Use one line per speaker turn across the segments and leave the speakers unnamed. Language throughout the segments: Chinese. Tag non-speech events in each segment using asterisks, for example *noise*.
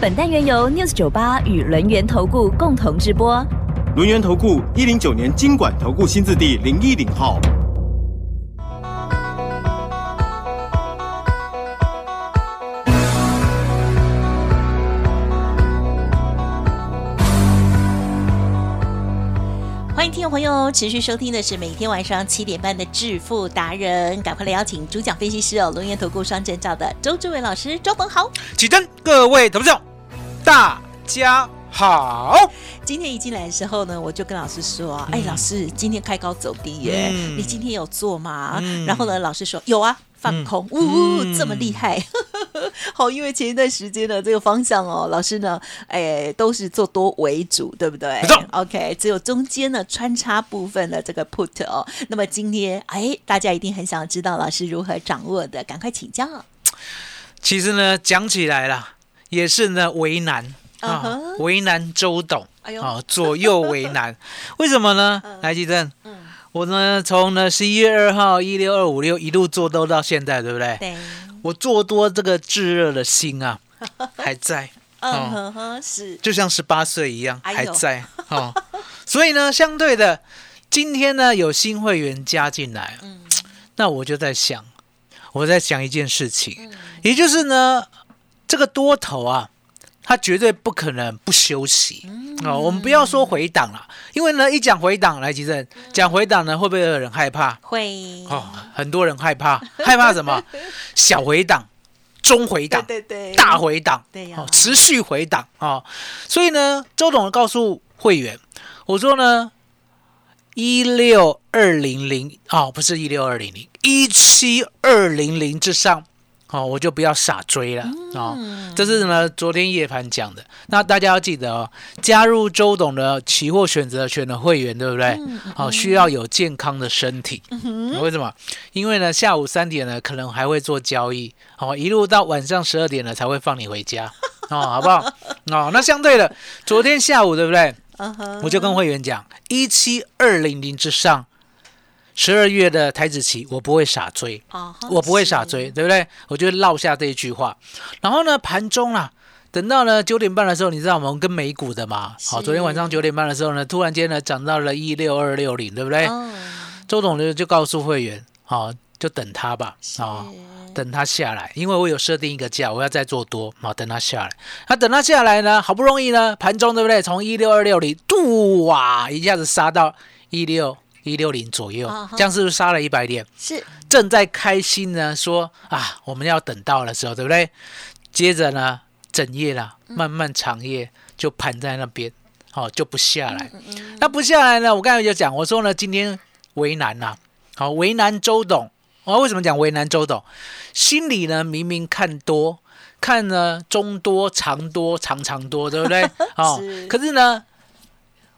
本单元由 News 九八与轮源投顾共同直播。
轮源投顾一零九年经管投顾新字第零一零号。
欢迎听众朋友持续收听的是每天晚上七点半的致富达人，赶快来邀请主讲分析师哦，龙岩投顾双证照的周志伟老师，周鹏豪。
起真，各位投资者，大家好。
今天一进来的时候呢，我就跟老师说：“哎，老师，今天开高走低耶，
嗯
你今天有做吗？”
嗯
然后呢，老师说：“有啊。”放空，呜、
嗯
这么厉害！*laughs* 好，因为前一段时间呢，这个方向哦，老师呢，哎，都是做多为主，对不对？OK，只有中间的穿插部分的这个 put 哦。那么今天，哎，大家一定很想知道老师如何掌握的，赶快请教。
其实呢，讲起来啦，也是呢为难啊为难周董
哎呦。
啊，左右为难。*laughs* 为什么呢？来，吉正，
嗯，
我呢从呢十一月二号一六二五六一路做多到现在，对不对？
对，
我做多这个炙热的心啊，*laughs* 还在。
嗯
哦。
哼哼，是，
就像十八岁一样还在哦，*laughs* 所以呢，相对的，今天呢有新会员加进来，
嗯。
那我就在想，我在想一件事情，
嗯。
也就是呢，这个多头啊，它绝对不可能不休息
嗯
哦。我们不要说回档了，因为呢，一讲回档，来，吉正讲回档呢，会不会有人害怕？
会，
哦，很多人害怕，害怕什么？*laughs* 小回档、中回档、
对对对，
大回档，
对呀
哦，持续回档哦，所以呢，周董告诉会员，我说呢，一六二零零哦，不是一六二零零，一七二零零之上。哦，我就不要傻追了哦。这是呢，昨天夜盘讲的。那大家要记得哦，加入周董的期货选择权的会员，对不对？哦，需要有健康的身体。为什么？因为呢，下午三点呢，可能还会做交易，哦，一路到晚上十二点呢才会放你回家，哦，好不好？哦，那相对的，昨天下午对不对？我就跟会员讲，一七二零零之上，十二月的台子期我不会傻追，
哦
我不会傻追，，对不对？我就落下这一句话。然后呢，盘中啊，等到呢九点半的时候，你知道我们跟美股的嘛？好，昨天晚上九点半的时候呢，突然间呢涨到了一六二六零，对不对？
哦，
周总呢就告诉会员，好、就等他吧，啊、等他下来，因为我有设定一个价，我要再做多，好，等他下来。那等他下来呢，好不容易呢，盘中对不对？从一六二六零，嘟哇，一下子杀到一六一六零左右这样是不是杀了一百点？
是，
正在开心呢，说啊，我们要等到的时候，对不对？接着呢，整夜啦，漫漫长夜就盘在那边，好、就不下来。那不下来呢？我刚才就讲，我说呢，今天为难呐、好、为难周董。我、为什么讲为难周董？心里呢明明看多，看呢中多、长多、长长多，对不对？*laughs* 哦
是，
可是呢，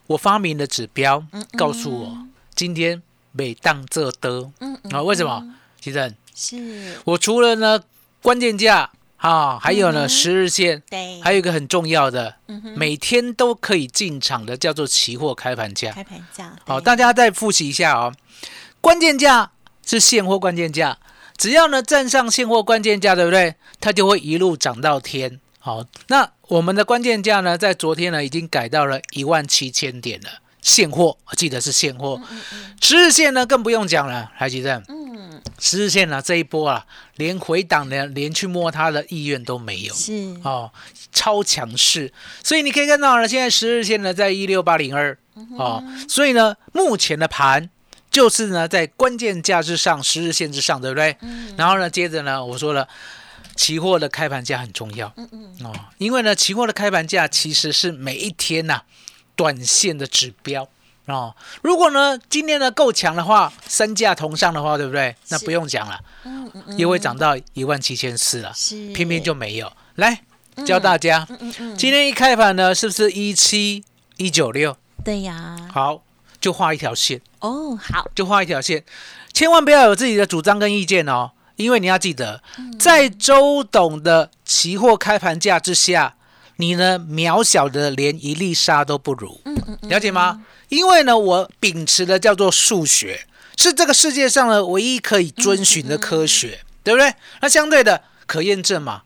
我发明的指标告诉我，今天每当这得
嗯
啊、为什么？其实
是，
我除了呢关键价啊，还有呢十日线，
对，
还有一个很重要的，
嗯哼
每天都可以进场的，叫做期货开盘价。
开盘价，
好，大家再复习一下哦。关键价是现货关键价，只要呢站上现货关键价，对不对？它就会一路涨到天。好，那我们的关键价呢，在昨天呢已经改到了一万七千点了。现货，记得是现货。十日线呢更不用讲了，还记得？
嗯，
十日线呢这一波啊，连回档呢，连去摸它的意愿都没有。
是，
哦，超强势，所以你可以看到呢，现在十日线呢在一六八零二哦，所以呢，目前的盘就是呢在关键价之上，十日线之上，对不对？然后呢，接着呢，我说了，期货的开盘价很重要，嗯嗯哦，因为呢，期货的开盘价其实是每一天呐、短线的指标。哦，如果呢今天呢够强的话，身价同上的话，对不对？那不用讲了，
嗯嗯嗯
也会涨到一万七千四了。
是，
偏偏就没有。来，教大家。
嗯嗯嗯，
今天一开盘呢，是不是一七一九六？
对呀，
好，就画一条线，
哦，好，
就画一条线，千万不要有自己的主张跟意见哦，因为你要记得，
嗯
在周董的期货开盘价之下，你呢渺小的连一粒沙都不如，
嗯嗯嗯，
了解吗？因为呢，我秉持的叫做数学，是这个世界上呢唯一可以遵循的科学，对不对？那相对的可验证嘛，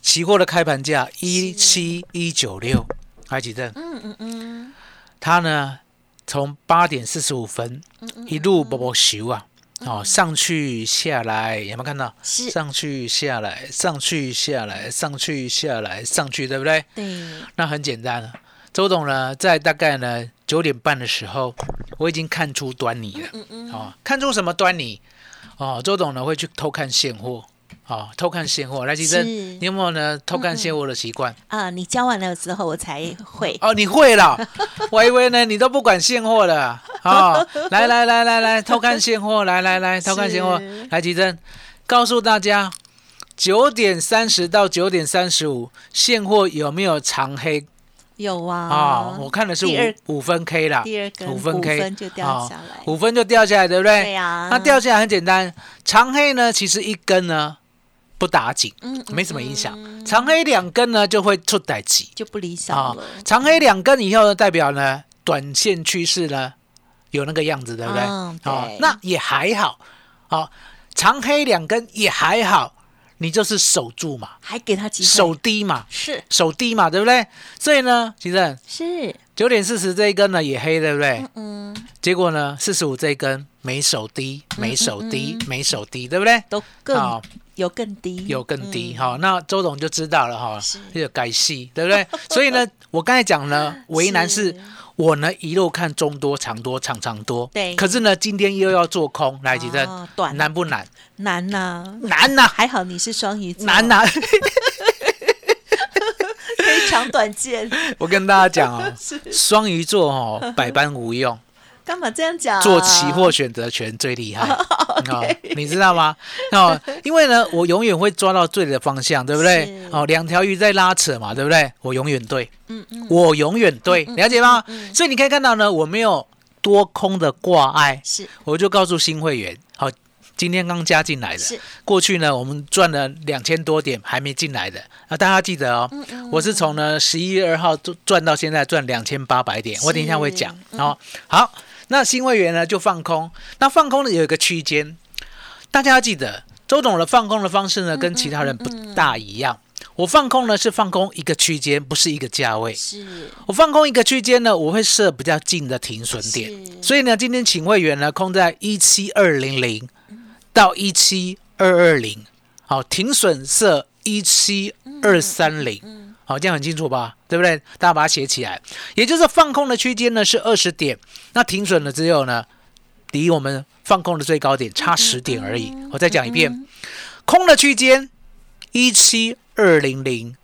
期货的开盘价一七一九六，还记得？
嗯嗯嗯，
它呢从八点四十五分一路波波修啊，哦上去下来，有没有看到？
是，
上去下来，上去下来，上去下来，上去，对不对？
对，
那很简单了。周董呢，在大概呢九点半的时候，我已经看出端倪了。
嗯嗯，
哦，看出什么端倪？哦，周董呢会去偷看现货。哦，偷看现货。来，吉珍，你有没有呢偷看现货的习惯？
啊，你教完了之后我才会，
哦，你会了，*laughs* 我以为呢你都不管现货了。啊、哦！*laughs* 来来来来来，偷看现货，来来来偷看现货。
是，
来吉珍，告诉大家，九点三十到九点三十五现货有没有长黑？
有啊，
啊、我看的是五五分 K 啦，
第二根
五分 K
就掉
啊
下来，
五分就掉下来，对不对？
对呀，
那掉下来很简单，长黑呢，其实一根呢不打紧，
嗯
没什么影响。
嗯
长黑两根呢就会出歹气
就不理想
啊
了，。
长黑两根以后呢，代表呢短线趋势呢有那个样子，对不对？
嗯
那也还好。好，长黑两根也还好，你就是守住嘛，
还给他机会，
守低嘛，
是
守低嘛，对不对？所以呢，其实
是，
九点四十这一根呢也黑，对不对？
嗯，
结果呢，四十五这一根没守低，没守低，没守低，对不对？
都更
好，
有更低，
有更低
嗯。
哈、那周董就知道了哈
是，
这个改戏，对不对？*laughs* 所以呢，我刚才讲呢，为难是我呢一路看中多、长多、长长多，
对。
可是呢，今天又要做空，来几阵
哦短
难不难？
难呐，
难呐、
还好你是双鱼座，
难呐、*laughs*
可以长短见，*laughs*
我跟大家讲哦，双鱼座哦，百般无用，
干嘛这样讲？
做期货选择权最厉害。*laughs* 哦，你知道吗？哦，因为呢，我永远会抓到对的方向，对不对？哦，两条鱼在拉扯嘛，对不对？我永远对，
嗯嗯，
我永远对，了解吗？所以你可以看到呢，我没有多空的挂碍，
是
我就告诉新会员，好、今天刚加进来的
是，
过去呢，我们赚了两千多点还没进来的，啊，大家记得哦，
嗯
嗯
我是从呢十一月二号赚赚到现在赚两千八百点，我等一下会讲
是
哦。好，那新会员呢就放空，那放空呢有一个区间，大家要记得，周董的放空的方式呢跟其他人不大一样。我放空呢是放空一个区间，不是一个价位。
是。
我放空一个区间呢，我会设比较近的停损点，所以呢，今天请会员呢空在一七二零零到一七二二零，好，停损设一七二三零，好，这样很清楚吧？对不对？大家把它写起来，也就是放空的区间呢是二十点，那停损了之后呢，离我们放空的最高点差十点而已。我再讲一遍，空的区间一七二零零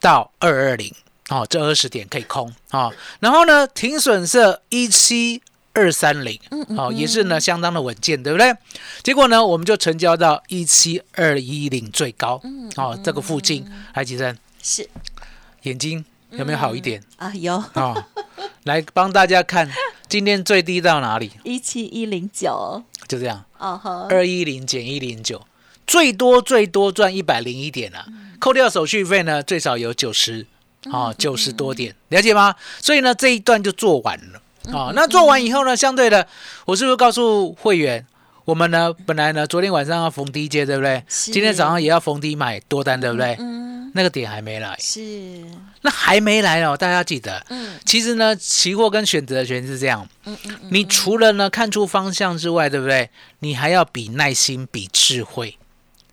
到二二零。哦，这二十点可以空哦，然后呢，停损是一七二三零，哦，也是呢相当的稳健，对不对？结果呢，我们就成交到一七二一零最高，哦，这个附近，来，吉生
是。
眼睛有没有好一点？
啊，有。
哦，来帮大家看 *laughs* 今天最低到哪里？
一七一零九，
就这样，
哦呵，
二一零减一零九，最多最多赚一百零一点啊，扣掉手续费呢，最少有九十，啊，九十多点，了解吗？所以呢，这一段就做完了，哦，那做完以后呢，相对的，我是不是告诉会员？我们呢，本来呢，昨天晚上要逢低接，对不对？今天早上也要逢低买多单，对不对？
嗯，
那个点还没来，
是，
那还没来哦，大家记得。
嗯
其实呢，期货跟选择权是这样，
嗯嗯嗯，
你除了呢看出方向之外，对不对？你还要比耐心、比智慧，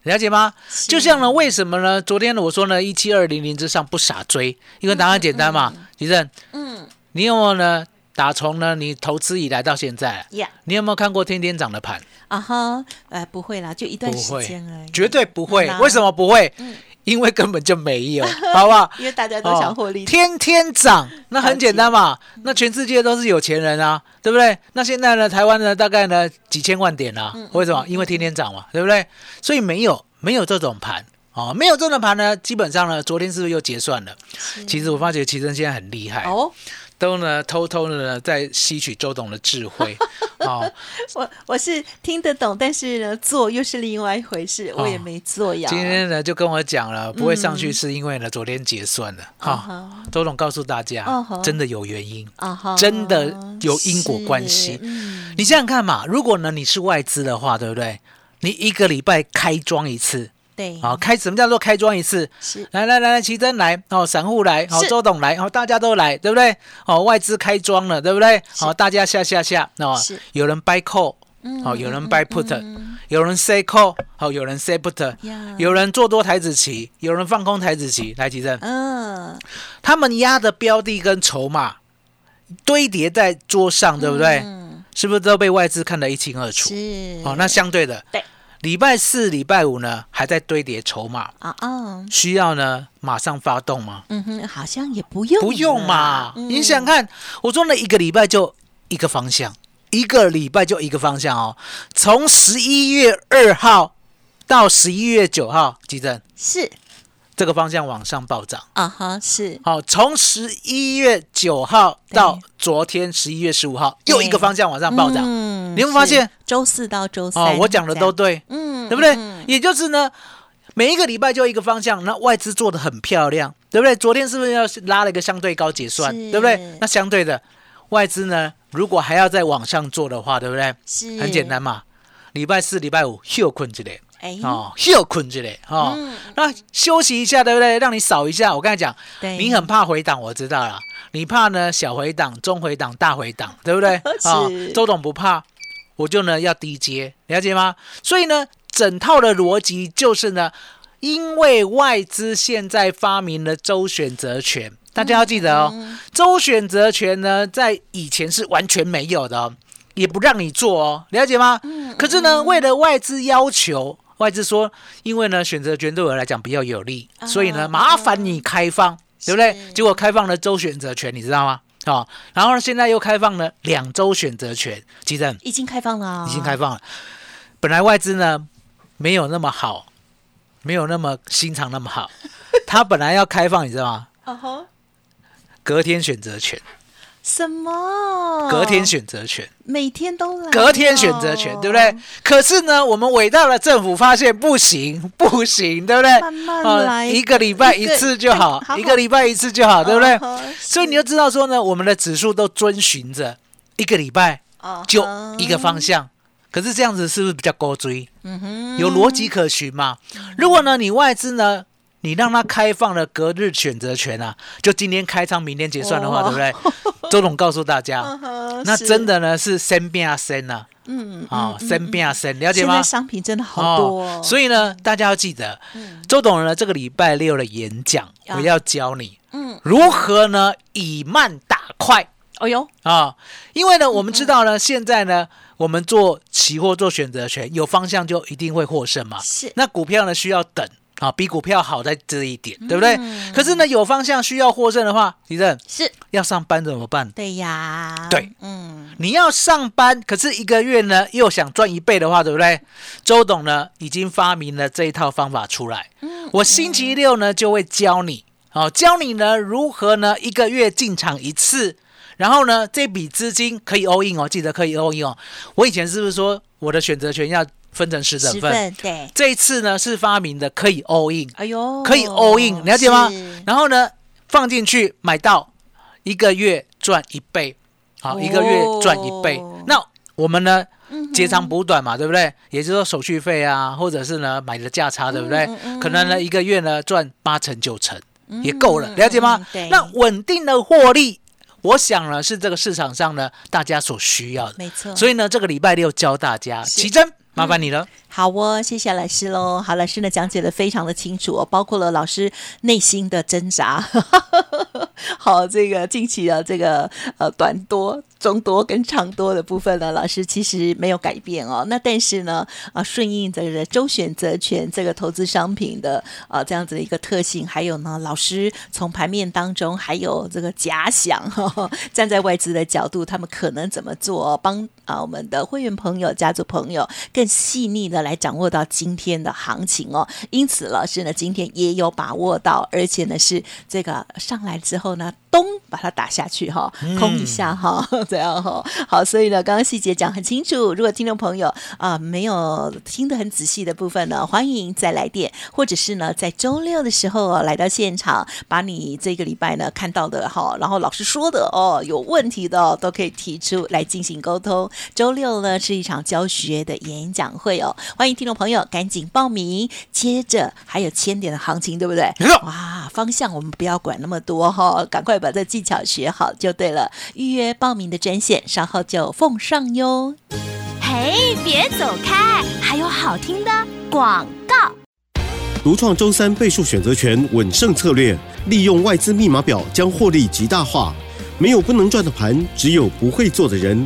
了解吗？
是
就像呢，为什么呢？昨天，我说呢，一七二零零之上不傻追，因为答案简单嘛。吉正，
嗯
你有没有呢？打从呢你投资以来到现在，
呀
你有没有看过天天涨的盘？
啊哈，呃，不会啦，就一段时间而已，
绝对不会
那。
为什么不会？
嗯
因为根本就没有，好不好？*laughs*
因为大家都想获利，
哦天天涨，那很简单嘛。那全世界都是有钱人啊，对不对？那现在呢，台湾呢，大概呢几千万点啊，
嗯
为什么？因为天天涨嘛，对不对？所以没有没有这种盘哦，没有这种盘呢，基本上呢，昨天是不是又结算了？其实我发觉奇珍现在很厉害，
哦，
都呢偷偷的呢在吸取周董的智慧。*laughs* 哦，
我我是听得懂，但是呢，做又是另外一回事，我也没做呀。
今天呢就跟我讲了，不会上去是因为呢昨天结算了。*laughs* 哈、
哈
周董告诉大家真的有原因。
啊
真的有因果关系
嗯
你想想看嘛，如果呢你是外资的话，对不对？你一个礼拜开庄一次，
对，
好，开什么叫做开庄一次？
是
来来来来，奇珍来，哦，散户来，哦，周董来，哦，大家都来，对不对？哦，外资开庄了，对不对？
好
哦，大家下下下，哦
是，
有人 buy call，
嗯
哦，有人 buy put，
嗯
有人 say call，哦，有人 say put，
呀
有人做多台子棋，有人放空台子棋。来，奇珍，
嗯，
他们压的标的跟筹码堆叠在桌上，对不对？
嗯
是不是都被外资看得一清二楚？
是
哦，那相对的，
对，
礼拜四、礼拜五呢，还在堆叠筹码，
啊啊，
需要呢马上发动吗？
嗯哼，好像也不用，
不用嘛，
嗯。
你想想看，我说了一个礼拜就一个方向，一个礼拜就一个方向哦。从十一月二号到十一月九号，记得
是
这个方向往上暴涨。
啊哈，是
好，从十一月九号到昨天十一月十五号，又一个方向往上暴涨。
嗯
你有没有发现
周四到周三
哦，我讲的都，对，
嗯，
对不对
嗯？
也就是呢，每一个礼拜就一个方向，那外资做的很漂亮，对不对？昨天是不是要拉了一个相对高结算，对不对？那相对的外资呢，如果还要再往上做的话，对不对？
是
很简单，嘛，礼拜四、礼拜五休困之类。
哎，
哦，休困之类哦，
嗯
那休息一下，对不对？让你扫一下。我刚才讲，你很怕回档，我知道了。你怕呢小回档、中回档、大回档，对不对？*laughs*
是
周董不怕，我就呢要低阶，了解吗？所以呢，整套的逻辑就是呢，因为外资现在发明了周选择权，大家要记得哦，周选择权呢，在以前是完全没有的哦，也不让你做哦，了解吗？可是呢，为了外资要求。外资说，因为呢选择权对我来讲比较有利，所以呢麻烦你开放，对不对？结果开放了周选择权，你知道吗？哦，然后呢现在又开放了两周选择权，基正
已经开放了啊，
已经开放了。本来外资呢没有那么好，没有那么心肠那么好，*laughs* 他本来要开放，你知道吗？隔天选择权，
什么？
隔天选择权，
每天都来哦，
隔天选择权，对不对？可是呢，我们伟大的政府发现不行，*laughs* 不行，对不对？
慢慢
哦
来
一个礼拜一次就好 *laughs* 一个礼拜一次就好，对不对？*laughs*
哦
所以你就知道说呢，我们的指数都遵循着一个礼拜
哦
就一个方向。可是这样子是不是比较高追？
嗯哼，
有逻辑可循嘛？如果呢，你外资呢，你让他开放了隔日选择权啊，就今天开仓，明天结算的话，
哦。
对不对？周董告诉大家，*laughs* 那真的呢是生变啊生啊，
嗯
啊生变啊生，了解吗？
现在？商品真的好多哦，
所以呢，大家要记得，周董呢这个礼拜六的演讲，
啊
我要教你
嗯，
如何呢以慢打快。
哦哟，
啊，因为呢，我们知道呢，现在呢，我们做期货做选择权，有方向就一定会获胜嘛。
是。
那股票呢需要等啊，比股票好在这一点，对不对？
嗯
可是呢，有方向需要获胜的话，李正
是，
要上班怎么办？
对呀，
对，
嗯，
你要上班，可是一个月呢又想赚一倍的话，对不对？周董呢已经发明了这一套方法出来，
嗯
我星期六呢就会教你，哦，教你呢如何呢一个月进场一次，然后呢这笔资金可以 all in 哦，记得可以 all in 哦。我以前是不是说我的选择权要分成十等份？
份对，
这一次呢是发明的可以 all in，
哎呦，
可以 all in，了解吗？然后呢放进去买到一个月赚一倍，好，
哦
一个月赚一倍。那我们呢
嗯
截长补短嘛，对不对？也就是说手续费啊，或者是呢买的价差，对不对
嗯嗯？
可能呢一个月呢赚八成九成也够了，了解吗
嗯对？
那稳定的获利。我想呢，是这个市场上呢，大家所需要的。
没错
所以呢，这个礼拜六教大家，
是
奇珍，麻烦你了。
好哦，谢谢老师喽。好，老师呢讲解的非常的清楚哦，包括了老师内心的挣扎。*laughs* 好，这个近期的这个呃短多、中多跟长多的部分呢，老师其实没有改变哦。那但是呢，啊，顺应这个周选择权这个投资商品的啊这样子的一个特性，还有呢，老师从盘面当中还有这个假想，哈，*laughs* 站在外资的角度，他们可能怎么做，帮啊我们的会员朋友、家族朋友更细腻的来掌握到今天的行情哦。因此，老师呢今天也有把握到，而且呢是这个上来之后呢，咚把它打下去哈，空一下哈，*laughs* 这样哈。好，所以呢，刚刚细节讲很清楚。如果听众朋友啊没有听得很仔细的部分呢，欢迎再来电，或者是呢在周六的时候哦来到现场，把你这个礼拜呢看到的哈，然后老师说的哦有问题的哦都可以提出来进行沟通。周六呢是一场教学的演讲会哦，欢迎听众朋友赶紧报名。接着还有千点的行情，对不对？哇，方向我们不要管那么多哈、赶快把这技巧学好就对了。预约报名的专线稍后就奉上哟。
嘿，别走开，还有好听的广告。
独创周三倍数选择权稳胜策略，利用外资密码表将获利极大化。没有不能赚的盘，只有不会做的人。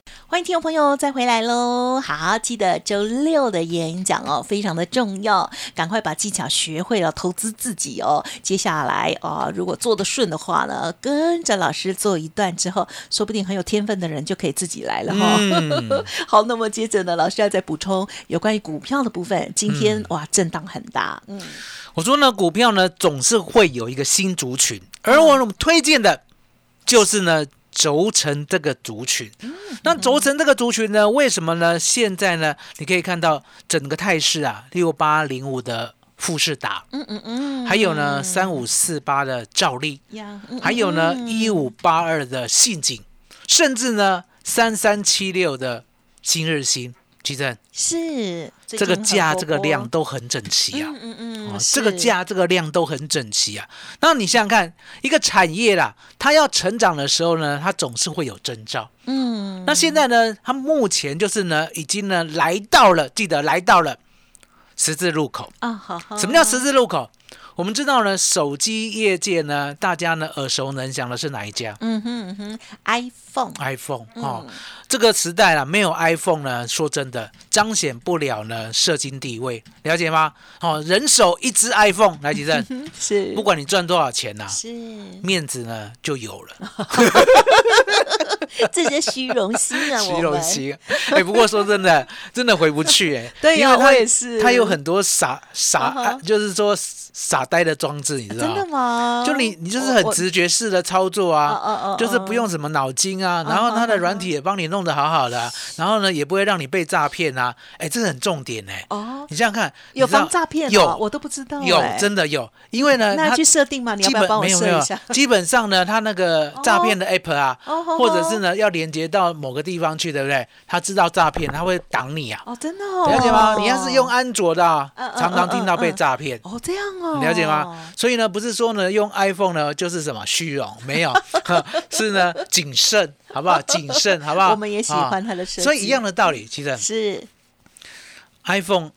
欢迎听众朋友再回来喽！好，记得周六的演讲哦，非常的重要，赶快把技巧学会了，投资自己哦。接下来哦，如果做得顺的话呢，跟着老师做一段之后，说不定很有天分的人就可以自己来了哈、
嗯。*laughs*
好，那么接着呢，老师要再补充有关于股票的部分。今天、哇，震荡很大，嗯，
我说呢，股票呢总是会有一个新族群，而我们推荐的就是呢轴承这个族群。那轴承这个族群呢，为什么呢？现在呢，你可以看到整个态势啊，六八零五的富士达，
嗯嗯嗯，
还有呢三五四八的兆利，
呀，嗯
还有呢
嗯
一五八二的信景，甚至呢三三七六的新日新，其实
是
这个价这个量
都
都很整齐啊。
嗯嗯嗯
哦，这个价、这个量都很整齐啊。那你想想看，一个产业啦，它要成长的时候呢，它总是会有征兆。
嗯，
那现在呢，它目前就是呢，已经呢来到了，记得来到了十字路口。
啊，好好，
什么叫十字路口？我们知道呢，手机业界呢，大家呢耳熟能详的是哪一家
嗯哼嗯哼
，iPhone，？iPhone 哦。
嗯
这个时代啊，没有 iPhone 呢，说真的，彰显不了呢社经地位，了解吗？哦，人手一只 iPhone，来吉正，*laughs*
是
不管你赚多少钱呐、
是
面子呢就有了，*laughs*
这些虚荣心啊，*laughs*
虚荣心。哎，不过说真的，真的回不去哎、
对呀我也是
他有很多傻傻，就是说傻呆的装置，你知道
真的
吗？就你，你就是很直觉式的操作
哦
啊，就是不用什么脑筋啊，然后它的软体也帮你弄得好好的啊，然后呢也不会让你被诈骗啊，哎，这是很重点哎。
哦，
你想想看，
有防诈骗哦
有
我都不知道
有
哎
真的有，因为呢，
那要去设定嘛？你要
基
不要帮我
本没有没有
设一下？，
基本上呢，它那个诈骗的 app 啊，或者是呢要连接到某个地方去，对不对？他知道诈骗，他会挡你啊，
哦，真的哦，
了解吗？你要是用安卓的啊常常听到被诈骗。
哦，这样哦，
你了解吗？？所以呢，不是说呢用 iPhone 呢就是什么虚荣，没有，*laughs* 是呢谨慎，好不好？谨慎，好不好？
我们也喜欢
啊
它的设计，
所以一样的道理，其实
是
iPhone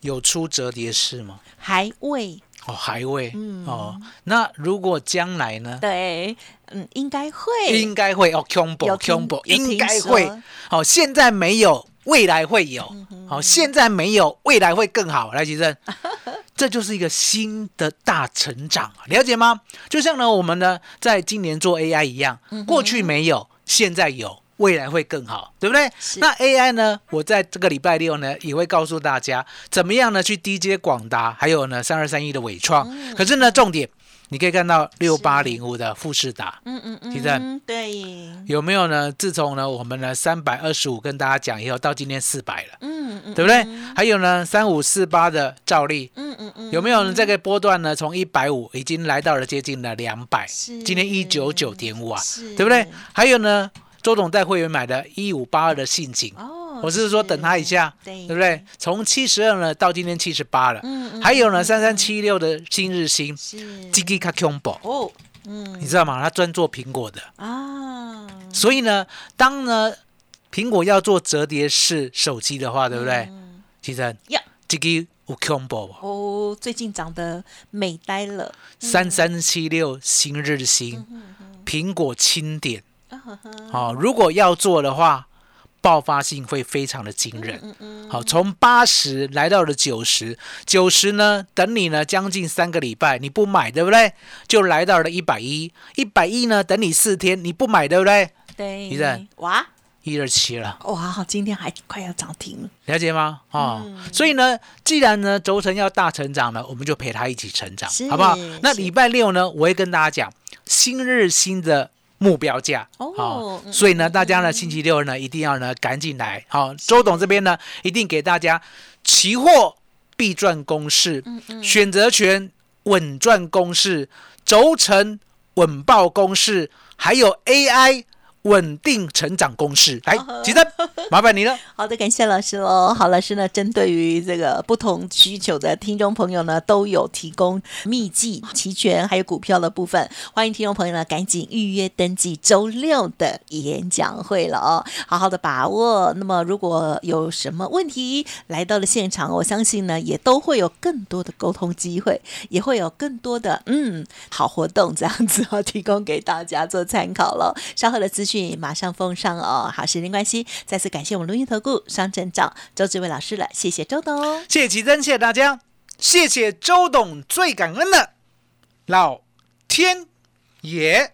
有出折叠式吗？
还未
哦，还未。
嗯
哦，那如果将来呢？
对，嗯，应该会，
应该会哦，combo
听
combo
有听
应该
说
会。好、现在没有，未来会有。好、现在没有，未来会更好。来，吉正，*laughs* 这就是一个新的大成长，了解吗？就像呢，我们呢，在今年做 AI 一样，过去没有，现在有。未来会更好，对不对？那 AI 呢？我在这个礼拜六呢，也会告诉大家怎么样呢去低接广达，还有呢三二三一的伟创。可是呢，重点你可以看到六八零五的富士达，
嗯嗯嗯，
提振
对，
有没有呢？自从呢我们呢三百二十五跟大家讲以后，到今天四百了，
嗯嗯，
对不对？还有呢三五四八的照例，
嗯嗯嗯，
有没有呢？这个波段呢从一百五已经来到了接近了两百，
是
今天一九九点五啊，
是
对不对？还有呢，周董带会员买的一五八二的信景，
哦，
我是说等它一下，
对。
对不对？从七十二呢到今天七十八了，
嗯嗯
还有呢三三七六的新日新
是。
g i g a Combo，
哦，嗯。
你知道吗？它专做苹果的，
啊，
所以呢，当呢苹果要做折叠式手机的话，对不对？其实
嗯呀。
g i g a Combo
哦，最近涨得美呆了，
三三七六新日新苹果轻点，好，如果要做的话。爆发性会非常的惊人，好，从八十来到了九十，九十呢，等你呢将近三个礼拜，你不买，对不对？就来到了一百一，一百一呢，等你四天，你不买，对不对？
对，
你看
哇
一二七了，
哇，今天还快要涨停了，
了解吗？啊、所以呢，既然呢轴承要大成长呢，我们就陪它一起成长，好不好？那
是
礼拜六呢，我会跟大家讲新日新的。目标价。
哦
所以呢，大家呢星期六呢一定要呢赶紧来，好，周董这边呢一定给大家期货必赚公式，
嗯
选择权稳赚公式，轴承稳爆公式，还有 AI 稳定成长公式。*laughs* 来，吉珍，*laughs* 麻烦你了。
好的，感谢老师喽。好，老师呢，针对于这个不同需求的听众朋友呢，都有提供秘籍、期权还有股票的部分。欢迎听众朋友呢，赶紧预约登记周六的演讲会了哦，好好的把握。那么，如果有什么问题来到了现场，我相信呢，也都会有更多的沟通机会，也会有更多的嗯好活动这样子哦，提供给大家做参考了。稍后的资讯马上奉上哦。好，时间关系，再次感谢我们录音投顾双证照周志伟老师了，谢谢周董。
谢谢奇珍，谢谢大家，谢谢周董，最感恩的老天爷。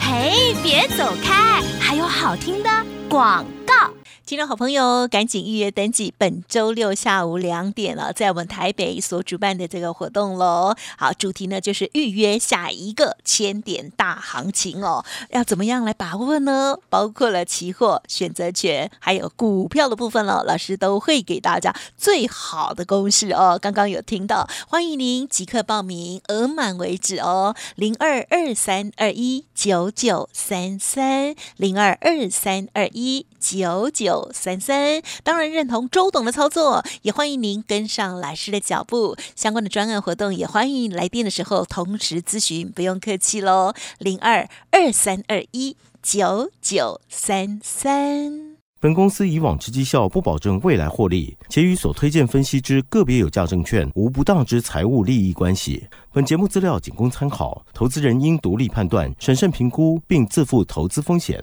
嘿，别走开，还有好听的广告。
听众好朋友，赶紧预约登记本周六下午两点了，在我们台北所主办的这个活动喽。好，主题呢就是预约下一个千点大行情哦。要怎么样来把握呢？包括了期货、选择权，还有股票的部分了，老师都会给大家最好的公式哦。刚刚有听到，欢迎您即刻报名，额满为止哦。零二二三二一九九三三零二二三二一九九三三。当然认同周董的操作，也欢迎您跟上老师的脚步。相关的专案活动也欢迎来电的时候同时咨询，不用客气喽。零二二三二一九九三三。
本公司以往之绩效不保证未来获利，且与所推荐分析之个别有价证券无不当之财务利益关系。本节目资料仅供参考，投资人应独立判断、审慎评估，并自负投资风险。